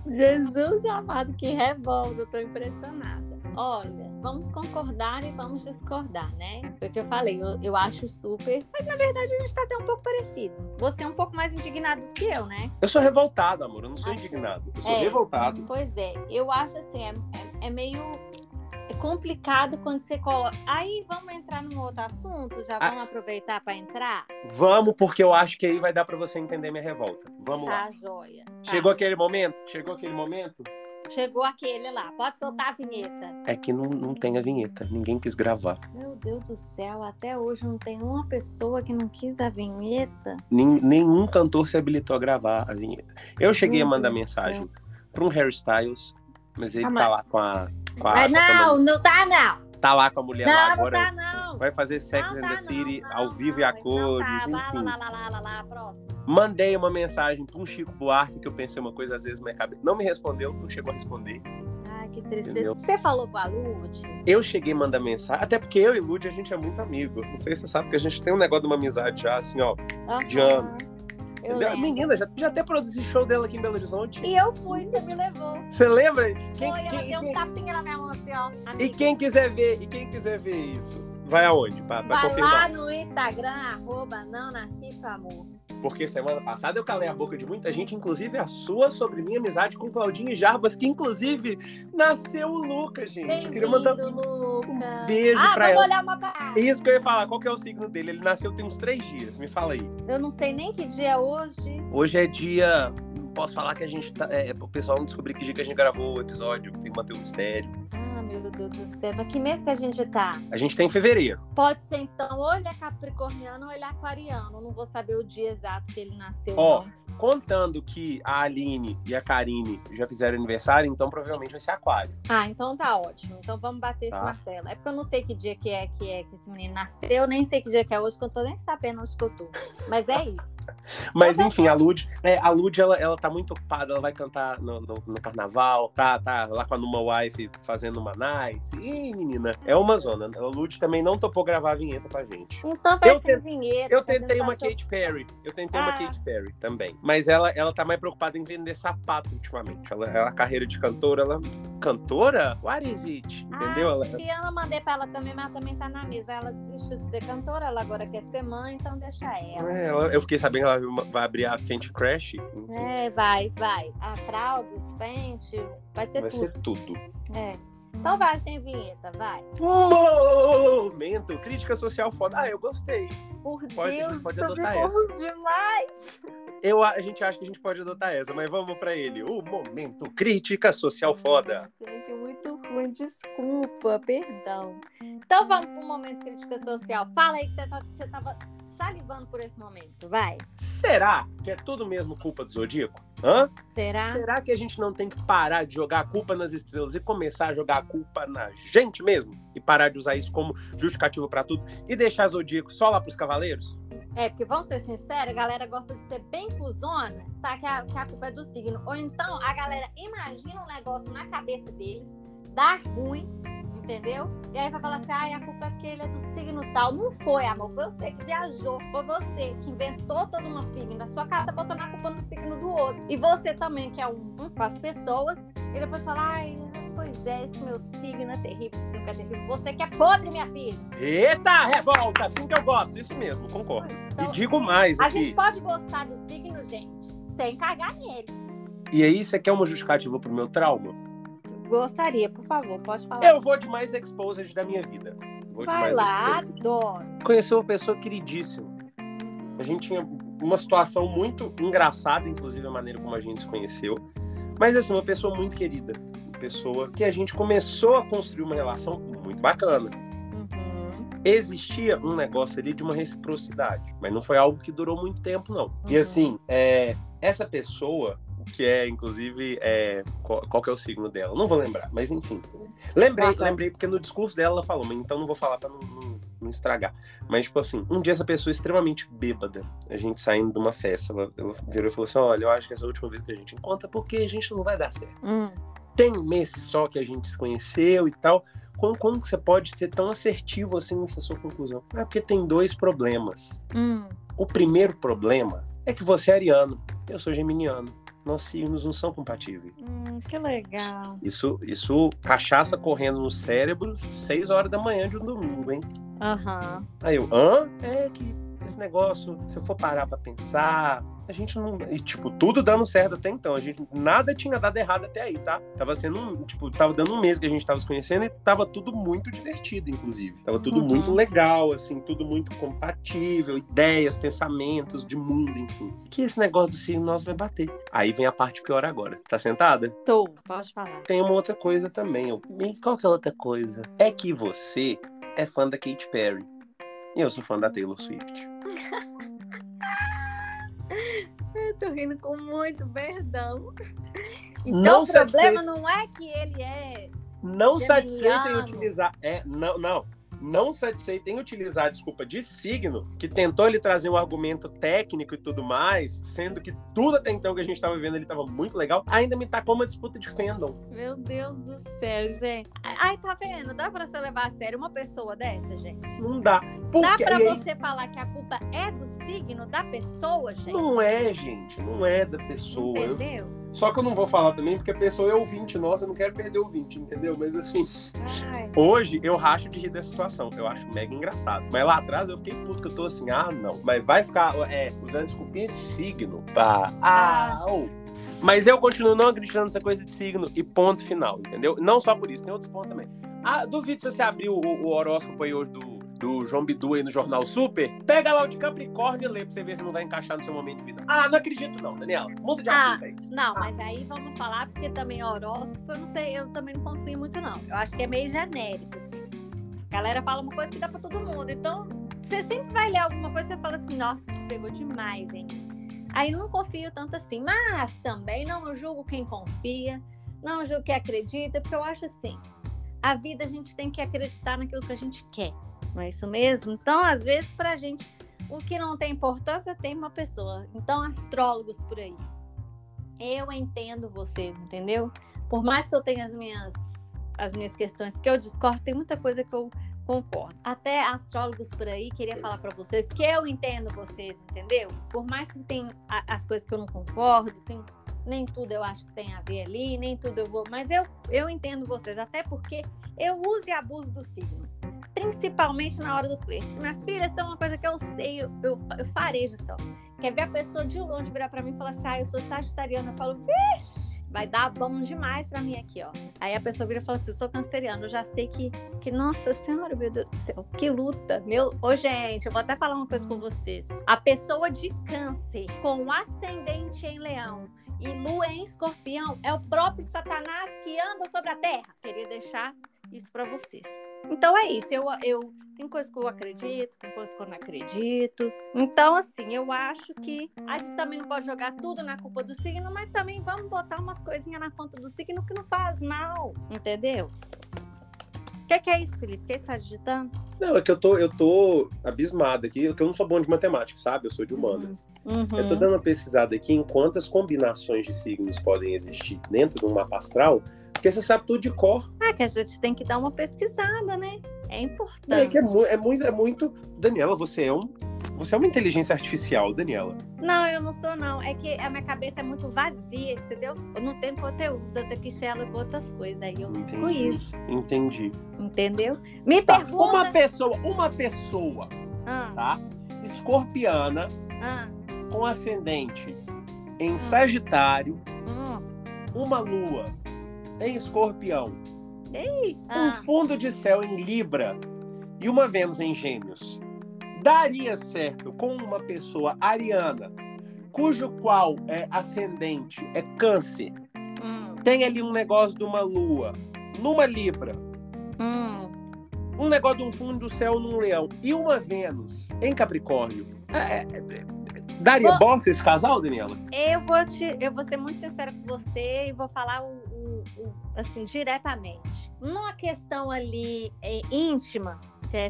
Jesus amado, que revolta, eu tô impressionada. Olha, vamos concordar e vamos discordar, né? Foi o que eu falei, eu, eu acho super. Mas na verdade a gente tá até um pouco parecido. Você é um pouco mais indignado do que eu, né? Eu sou revoltado, amor. Eu não sou Acho- indignado. Eu sou É. revoltado. Pois é, eu acho assim, é, é- é meio é complicado quando você coloca. Aí vamos entrar num outro assunto? Já Ah. vamos aproveitar para entrar? Vamos, porque eu acho que aí vai dar para você entender minha revolta. Vamos lá. Tá, joia. Tá. Chegou aquele momento? Chegou aquele momento? Chegou aquele lá. Pode soltar a vinheta. É que não, não tem a vinheta. Ninguém quis gravar. Meu Deus do céu, até hoje não tem uma pessoa que não quis a vinheta. Nem- nenhum cantor se habilitou a gravar a vinheta. Eu cheguei Meu a mandar Deus mensagem para um Harry Styles, mas ele Ah, tá mas- lá com a. Com a Mas não, não tá não. Tá lá com a mulher lá Não, não agora. tá não. Vai fazer Sex Não and tá, the não, City não, ao vivo e não, a cores, Não tá. enfim. Lá, lá, lá, lá, lá, lá, próximo. Mandei uma mensagem para um Chico Buarque que eu pensei uma coisa às vezes na minha cabeça. Não me respondeu, não chegou a responder. Ai, que tristeza. Entendeu? Você falou com a Lud? Eu cheguei a mandar mensagem, até porque eu e Lud a gente é muito amigo. Não sei se você sabe que a gente tem um negócio de uma amizade já, assim, ó, de Aham, anos. Eu. Menina, já, já até produzi show dela aqui em Belo Horizonte. E eu fui, você me levou. Você lembra? Quem, Foi, ela quem- deu um quem- tapinha na minha mão assim, ó. e quem quiser ver, e quem quiser ver isso, vai aonde? Pra, pra Vai lá confirmar. no Instagram, arroba não nasci com amor. Porque semana passada eu calei a boca de muita gente, inclusive a sua, sobre minha amizade com Claudinho e Jarbas, que inclusive nasceu o Lucas, gente. Eu queria mandar Bem-vindo, Luca. um beijo ah, pra ela. olhar uma parada. Isso que eu ia falar, qual que é o signo dele? Ele nasceu tem uns três dias, me fala aí. Eu não sei nem que dia é hoje. Hoje é dia. Posso falar que a gente tá. É, pro pessoal não descobrir que dia que a gente gravou o episódio, tem que manter o mistério. Do. Mas que mês que a gente tá? A gente tem fevereiro. Pode ser então, ou ele é capricorniano ou ele é aquariano. Não vou saber o dia exato que ele nasceu. Ó, não. Contando que a Aline e a Karine já fizeram aniversário, então provavelmente vai ser aquário. Ah, então tá ótimo. Então vamos bater Tá. esse martelo. É porque eu não sei que dia que é que é que esse menino nasceu, nem sei que dia que é hoje, que eu tô nem sabendo onde que eu tô. Mas é isso. Mas Então, enfim, a Lud, é, a Lud ela, ela tá muito ocupada, ela vai cantar no, no- no carnaval, tá, tá lá com a Numa Wife fazendo uma nice. Ih, menina, é uma zona. A Lud também não topou gravar a vinheta pra gente. Então vai Eu vinheta. Eu tentei uma. Katy Perry. Eu tentei uma Ah. Katy Perry também. Mas ela, ela tá mais preocupada em vender sapato ultimamente. Ela, ela a carreira de cantora, ela. Cantora? What is it? Entendeu? Ela, Ah, e eu mandei pra ela também, mas ela também tá na mesa. Ela desistiu de ser cantora, ela agora quer ser mãe, então deixa ela. é, ela- eu fiquei sabendo que ela vai- vai abrir a Fenty Crash. É, vai, vai. A fralda, os pente, vai ter Vai tudo. ser tudo. É. Então vai sem vinheta, vai. Momento! Crítica social foda. Ah, eu gostei. Por Pode- Deus, pode isso adotar essa. demais. Eu, a gente acha que a gente pode adotar essa, mas vamos pra ele. O momento crítica social foda. Gente, muito ruim, desculpa, perdão. Então vamos pro momento crítica social. Fala aí que você, tá, você tava salivando por esse momento, vai. Será que é tudo mesmo culpa do Zodíaco? Hã? Será? Será que a gente não tem que parar de jogar a culpa nas estrelas e começar a jogar a culpa na gente mesmo? E parar de usar isso como justificativo pra tudo e deixar Zodíaco só lá pros cavaleiros? É, porque vamos ser sinceros, a galera gosta de ser bem cuzona, tá? Que a, que a culpa é do signo. Ou então a galera imagina um negócio na cabeça deles, dá ruim, entendeu? E aí vai falar assim: ai, a culpa é porque ele é do signo tal. Não foi, amor. Foi você que viajou, foi você que inventou toda uma figa da sua casa, botando a culpa no signo do outro. E você também, que é um, um com as pessoas, e depois fala: ai, pois é, esse meu signo é terrível, nunca é terrível. Você que é podre, minha filha. Eita, revolta! Assim que eu gosto, isso mesmo, concordo. Então, e digo mais a aqui. gente pode gostar do signo, gente, sem cagar nele. E aí, você quer uma justificativa pro meu trauma? Gostaria, por favor, pode falar. Eu vou de mais exposed da minha vida. Vou Vai lá, exposed. adoro. Conheci uma pessoa queridíssima. A gente tinha uma situação muito engraçada, inclusive a maneira como a gente se conheceu. Mas assim, uma pessoa muito querida. Uma pessoa que a gente começou a construir uma relação muito bacana. Uhum. Existia um negócio ali de uma reciprocidade, mas não foi algo que durou muito tempo, não. E Uhum. assim, é, essa pessoa, que é, inclusive, é, qual, qual que é o signo dela? Não vou lembrar, mas enfim. Lembrei, Ah, tá. lembrei, porque no discurso dela ela falou, mas então não vou falar pra não, não- não estragar. Mas, tipo assim, um dia essa pessoa extremamente bêbada, a gente saindo de uma festa, ela, ela virou e falou assim: olha, eu acho que essa é a última vez que a gente encontra, porque a gente não vai dar certo. Hum. Tem mês só que a gente se conheceu e tal. Como, como que você pode ser tão assertivo assim nessa sua conclusão? É porque tem dois problemas. Hum. O primeiro problema é que você é ariano, eu sou geminiano. Nossos signos não são compatíveis. Hum, que legal. Isso, isso, cachaça correndo no cérebro, seis horas da manhã de um domingo, hein? Aham. Aí eu, hã? É que esse negócio, se eu for parar pra pensar, a gente não. E, tipo, tudo dando certo até então. A gente nada tinha dado errado até aí, tá? Tava sendo um. Tipo, tava dando um mês que a gente tava se conhecendo e tava tudo muito divertido, inclusive. Tava tudo Uhum. muito legal, assim, tudo muito compatível, ideias, pensamentos de mundo, enfim. Que esse negócio do signo nosso vai bater. Aí vem a parte pior agora. Tá sentada? Tô, pode falar. Tem uma outra coisa também. Eu, qual que é a outra coisa? É que você é fã da Katy Perry. E eu sou fã da Taylor Swift. Eu tô rindo com muito perdão. Então Não o problema satisfeito. não é que ele é. Não satisfeito em utilizar. É, não, não. Não satisfeito em utilizar a desculpa de signo, que tentou ele trazer um argumento técnico e tudo mais, sendo que tudo até então que a gente tava vendo ele tava muito legal, ainda me tacou uma disputa de fandom. Meu Deus do céu, gente. Ai, tá vendo? Dá pra você levar a sério uma pessoa dessa, gente? Não dá. Dá Porque pra e aí- você falar que a culpa é do signo da pessoa, gente? Não é, gente. Não é da pessoa. Eu- Entendeu? Só que eu não vou falar também, porque a pessoa é ouvinte nossa, eu não quero perder o ouvinte, entendeu? Mas assim, Ai. hoje eu racho de rir dessa situação. Eu acho mega engraçado. Mas lá atrás eu fiquei puto, que eu tô assim, ah, não. Mas vai ficar é, usando desculpinha de signo. Pá. Ah, ô. Mas eu continuo não acreditando nessa coisa de signo e ponto final, entendeu? Não só por isso, tem outros pontos também. Ah, duvido se você abrir o, o horóscopo aí hoje do, do João Bidu aí no Jornal Super, pega lá o de Capricórnio e lê pra você ver se não vai encaixar no seu momento de vida. Ah, não acredito não, Daniela. Muda de Ah, assunto aí. Não, mas aí vamos falar, porque também horóscopo, eu não sei, eu também não confio muito, não. Eu acho que é meio genérico, assim. A galera fala uma coisa que dá pra todo mundo. Então, você sempre vai ler alguma coisa e você fala assim, nossa, isso pegou demais, hein? Aí não confio tanto assim. Mas também não julgo quem confia, não julgo quem acredita, porque eu acho assim, a vida a gente tem que acreditar naquilo que a gente quer. Não é isso mesmo? Então, às vezes, pra gente, o que não tem importância tem uma pessoa. Então, astrólogos por aí. Eu entendo vocês, entendeu? Por mais que eu tenha as minhas, as minhas questões que eu discordo, tem muita coisa que eu concordo. Até astrólogos por aí queria falar para vocês que eu entendo vocês, entendeu? Por mais que tem a- as coisas que eu não concordo, tem, nem tudo eu acho que tem a ver ali, nem tudo eu vou, mas eu, eu entendo vocês, até porque eu uso e abuso do signo. Principalmente na hora do flerte. Minha filha, isso é uma coisa que eu sei, eu, eu, eu farejo só. Quer ver a pessoa de longe virar pra mim e falar assim: ah, eu sou sagitariana. Eu falo, vixe, vai dar bom demais pra mim aqui, ó. Aí a pessoa vira e fala assim: eu sou canceriana. Eu já sei que, que, nossa senhora, meu Deus do céu, que luta. Meu, ô, gente, eu vou até falar uma coisa com vocês. A pessoa de câncer com ascendente em leão e lua em escorpião é o próprio Satanás que anda sobre a terra. Queria deixar isso pra vocês. Então é isso. Eu, eu tem coisa que eu acredito, tem coisa que eu não acredito. Então, assim, eu acho que a gente também não pode jogar tudo na culpa do signo, mas também vamos botar umas coisinhas na conta do signo que não faz mal, entendeu? O que, que é isso, Felipe? O que você está digitando? Não, é que eu tô, eu tô abismado aqui, porque eu não sou bom de matemática, sabe? Eu sou de humanas. Uhum. Eu tô dando uma pesquisada aqui em quantas combinações de signos podem existir dentro de um mapa astral, porque você sabe tudo de cor. Ah, que a gente tem que dar uma pesquisada, né? É É, importante. que é, mu- é muito, é muito. Daniela, você é um. Você é uma inteligência artificial, Daniela. Não, eu não sou, não. É que a minha cabeça é muito vazia, entendeu? Eu não tenho conteúdo, eu tenho que enxergar com outras coisas. Aí eu uso com Entendi. isso, Entendi. entendeu? Me Tá, pergunta. Uma pessoa, uma pessoa, Ah, tá? Escorpiana ah, com ascendente em Sagitário, hum, uma lua em Escorpião, um ah. fundo de céu em Libra e uma Vênus em Gêmeos. Daria certo com uma pessoa ariana, cujo qual é ascendente é Câncer, Hum, tem ali um negócio de uma lua numa Libra, hum. um negócio de um fundo do céu num leão e uma Vênus em Capricórnio. É, é, é, daria Bom- bosta esse casal, Daniela? Eu vou te, eu vou ser muito sincera com você e vou falar o, o- o- assim diretamente. Numa questão ali é, íntima,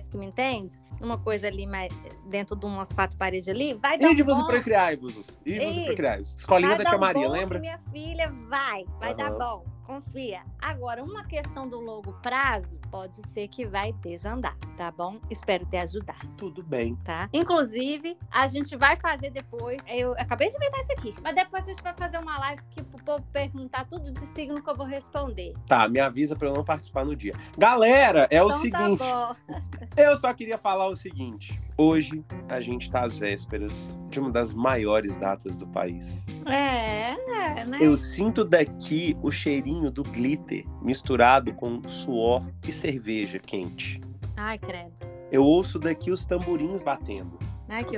que me entende, uma coisa ali mais dentro de umas quatro paredes ali, vai dar Idivos e bom. procriai-vos. Idivos e procriai-vos. Escolinha Vai da dar tia um Maria, lembra? Minha filha vai, vai dar Aham. bom, confia. Agora, uma questão do longo prazo, pode ser que vai desandar, tá bom? Espero ter ajudado. Tudo bem. tá? Inclusive, a gente vai fazer depois. Eu acabei de inventar isso aqui, mas depois a gente vai fazer uma live que pro povo perguntar tudo de signo que eu vou responder. Tá, me avisa pra eu não participar no dia. Galera, é o então seguinte. tá. Eu só queria falar o seguinte. Hoje a gente tá às vésperas de uma das maiores datas do país. É, né? Eu sinto daqui o cheirinho do glitter misturado com suor e cerveja quente. Ai, credo. Eu ouço daqui os tamborins batendo. Né, que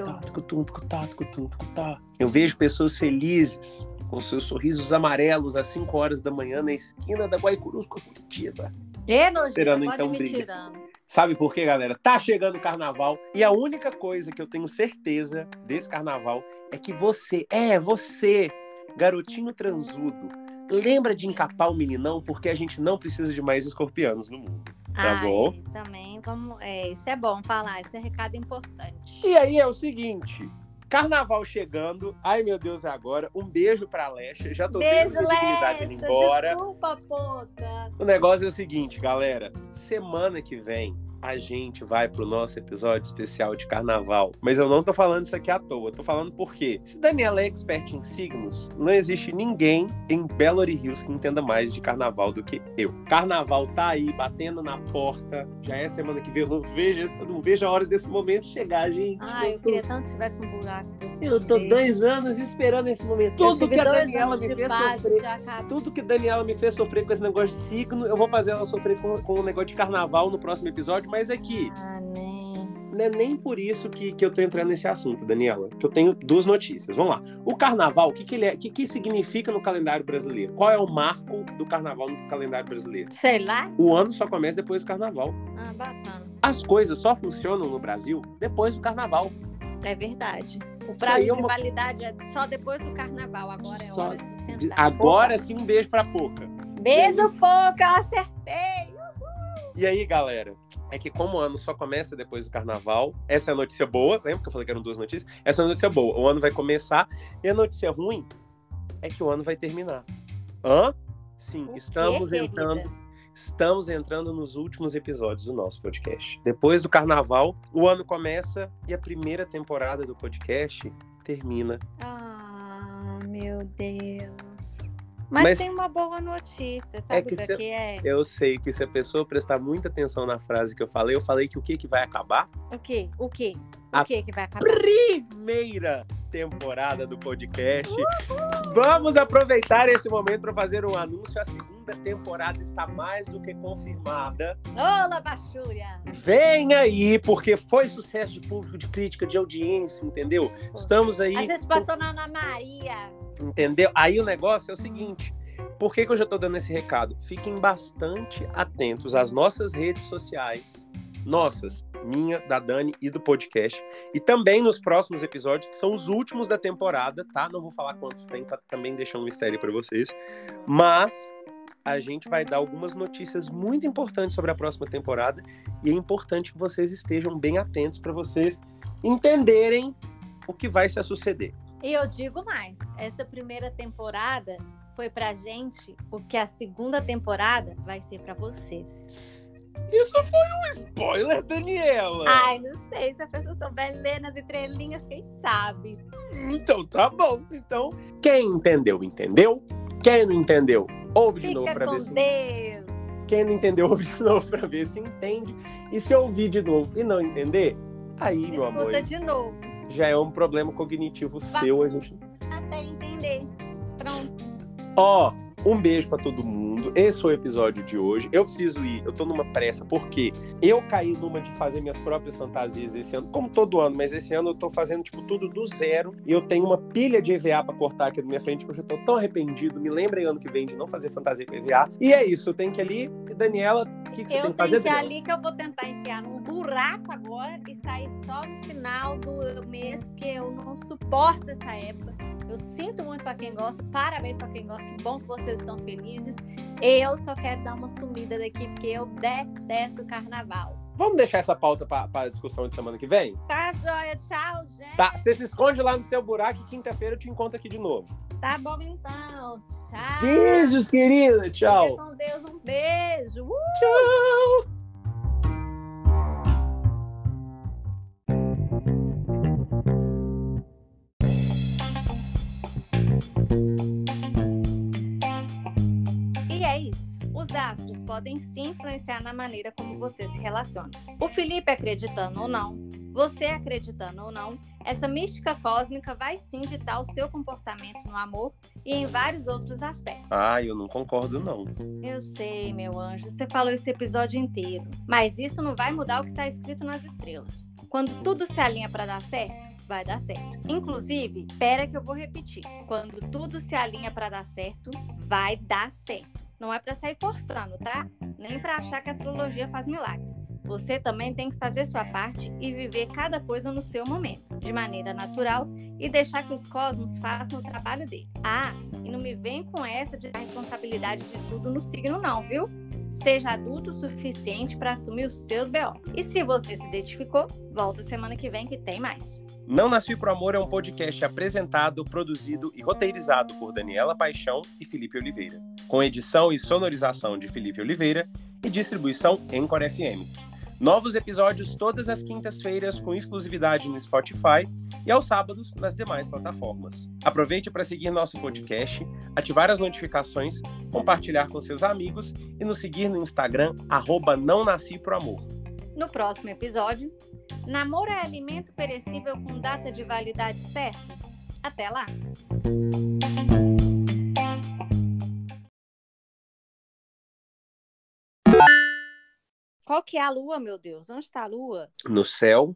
tucutá. Eu vejo pessoas felizes com seus sorrisos amarelos às 5 horas da manhã na esquina da Guaicurus com a Curitiba. É, nojento, então, briga. Sabe por quê, galera? Tá chegando o carnaval e a única coisa que eu tenho certeza desse carnaval é que você, é você, garotinho transudo, lembra de encapar o meninão porque a gente não precisa de mais escorpianos no mundo. Tá Ai, bom? Também, vamos... É, isso é bom falar, esse é recado importante. E aí é o seguinte, carnaval chegando, ai meu Deus, é agora, um beijo pra Alexa, já tô Beijo, vendo minha dignidade indo embora. desculpa, puta. O negócio é o seguinte, galera. Semana que vem a gente vai pro nosso episódio especial de carnaval. Mas eu não tô falando isso aqui à toa. Tô falando porque, se Daniela é expert em signos, não existe ninguém em Belo Hills que entenda mais de carnaval do que eu. Carnaval tá aí, batendo na porta. Já é semana que vem. Eu não vejo, eu não vejo a hora desse momento chegar, gente. Ai, eu tô- queria tanto que tivesse um buraco. eu tô jeito. dois anos esperando esse momento. Eu Tudo que a Daniela me fez base, sofrer tudo que Daniela me fez sofrer com esse negócio de signo, eu vou fazer ela sofrer com, com o negócio de carnaval no próximo episódio, mas aqui, Ah, nem. não é nem por isso que, que eu tô entrando nesse assunto, Daniela. Que eu tenho duas notícias. Vamos lá. O carnaval, o que, que ele é? O que, que significa no calendário brasileiro? Qual é o marco do carnaval no calendário brasileiro? Sei lá. O ano só começa depois do carnaval. Ah, bacana. As coisas só funcionam no Brasil depois do carnaval. É verdade. O prazo aí de é uma- validade é só depois do carnaval. Agora é Só hora de sentar. Agora sim, um beijo pra Poca. Beijo, pouco, eu acertei. E aí, galera, é que como o ano só começa depois do carnaval, essa é a notícia boa, lembra que eu falei que eram duas notícias? Essa é a notícia boa, o ano vai começar, e a notícia ruim é que o ano vai terminar. Hã? Sim, O estamos entrando, estamos entrando nos últimos episódios do nosso podcast. Depois do carnaval, o ano começa e a primeira temporada do podcast termina. Ah, meu Deus. Mas, Mas- tem uma boa notícia, sabe que o que, se- que é? Eu sei que se a pessoa prestar muita atenção na frase que eu falei, eu falei que o que que vai acabar? O quê? O quê? O A quê que vai acabar? primeira temporada do podcast. Vamos aproveitar esse momento para fazer um anúncio. A segunda temporada está mais do que confirmada. Ô, Bachúria! Vem aí, porque foi sucesso de público, de crítica, de audiência, entendeu? Estamos aí. A gente passou na Ana Maria. Entendeu? Aí o negócio é o seguinte. Por que, que eu já tô dando esse recado? Fiquem bastante atentos às nossas redes sociais. Nossas, minha, da Dani e do podcast. E também nos próximos episódios, que são os últimos da temporada, tá? Não vou falar quantos tem, pra também deixar um mistério para vocês. Mas a gente vai dar algumas notícias muito importantes sobre a próxima temporada. E é importante que vocês estejam bem atentos para vocês entenderem o que vai se suceder. E eu digo mais, essa primeira temporada foi pra gente o que a segunda temporada vai ser pra vocês. Isso foi um spoiler, Daniela. Ai, não sei se a pessoa souber ler nas entrelinhas, quem sabe? Então tá bom. Então, quem entendeu, entendeu. Quem não entendeu, ouve de novo Fica pra ver se. Deus. Quem não entendeu, ouve de novo pra ver se entende. E se ouvir de novo e não entender, aí, meu amor, Escuta de novo, já é um problema cognitivo seu. A gente. até entender. Pronto. Ó, um beijo pra todo mundo. Esse foi o episódio de hoje. Eu preciso ir, eu tô numa pressa, porque eu caí numa de fazer minhas próprias fantasias esse ano, como todo ano, mas esse ano eu tô fazendo, tipo, tudo do zero. E eu tenho uma pilha de EVA pra cortar aqui na minha frente, que eu já tô tão arrependido. Me lembrem ano que vem de não fazer fantasia com EVA. E é isso, eu tenho que ir ali. Daniela, o que, que você Eu tem que tenho fazer? que ir ali que eu vou tentar enfiar num buraco agora e sair só no final do mês, porque eu não suporto essa época. Eu sinto muito pra quem gosta, parabéns pra quem gosta, que bom que vocês estão felizes. Eu só quero dar uma sumida daqui, porque eu detesto o carnaval. Vamos deixar essa pauta pra, pra discussão de semana que vem? Tá, joia? Tchau, gente. Tá, você se esconde lá no seu buraco e quinta-feira eu te encontro aqui de novo. Tá bom, então. Tchau. Beijos, querida. Fica Tchau. com Deus. Um beijo. Uh! Tchau. Podem sim influenciar na maneira como você se relaciona. O Felipe acreditando ou não, você acreditando ou não, essa mística cósmica vai sim ditar o seu comportamento no amor e em vários outros aspectos. Ah, eu não concordo, não. Eu sei, meu anjo, você falou esse episódio inteiro, mas isso não vai mudar o que está escrito nas estrelas. Quando tudo se alinha para dar certo, vai dar certo. Inclusive, espera que eu vou repetir. Quando tudo se alinha para dar certo, vai dar certo. Não é para sair forçando, tá? Nem para achar que a astrologia faz milagre. Você também tem que fazer sua parte e viver cada coisa no seu momento, de maneira natural e deixar que os cosmos façam o trabalho dele. Ah, e não me vem com essa de responsabilidade de tudo no signo, não, viu? Seja adulto o suficiente para assumir os seus BO. E se você se identificou, volta semana que vem que tem mais. Não Nasci Pro Amor é um podcast apresentado, produzido e roteirizado por Daniela Paixão e Felipe Oliveira, com edição e sonorização de Felipe Oliveira e distribuição Encore FM. Novos episódios todas as quintas-feiras com exclusividade no Spotify e aos sábados nas demais plataformas. Aproveite para seguir nosso podcast, ativar as notificações, compartilhar com seus amigos e nos seguir no Instagram, arroba Não Nasci Pro Amor. No próximo episódio, namoro é alimento perecível com data de validade certa? Até lá! Qual que é a lua, meu Deus? Onde está a lua? No céu,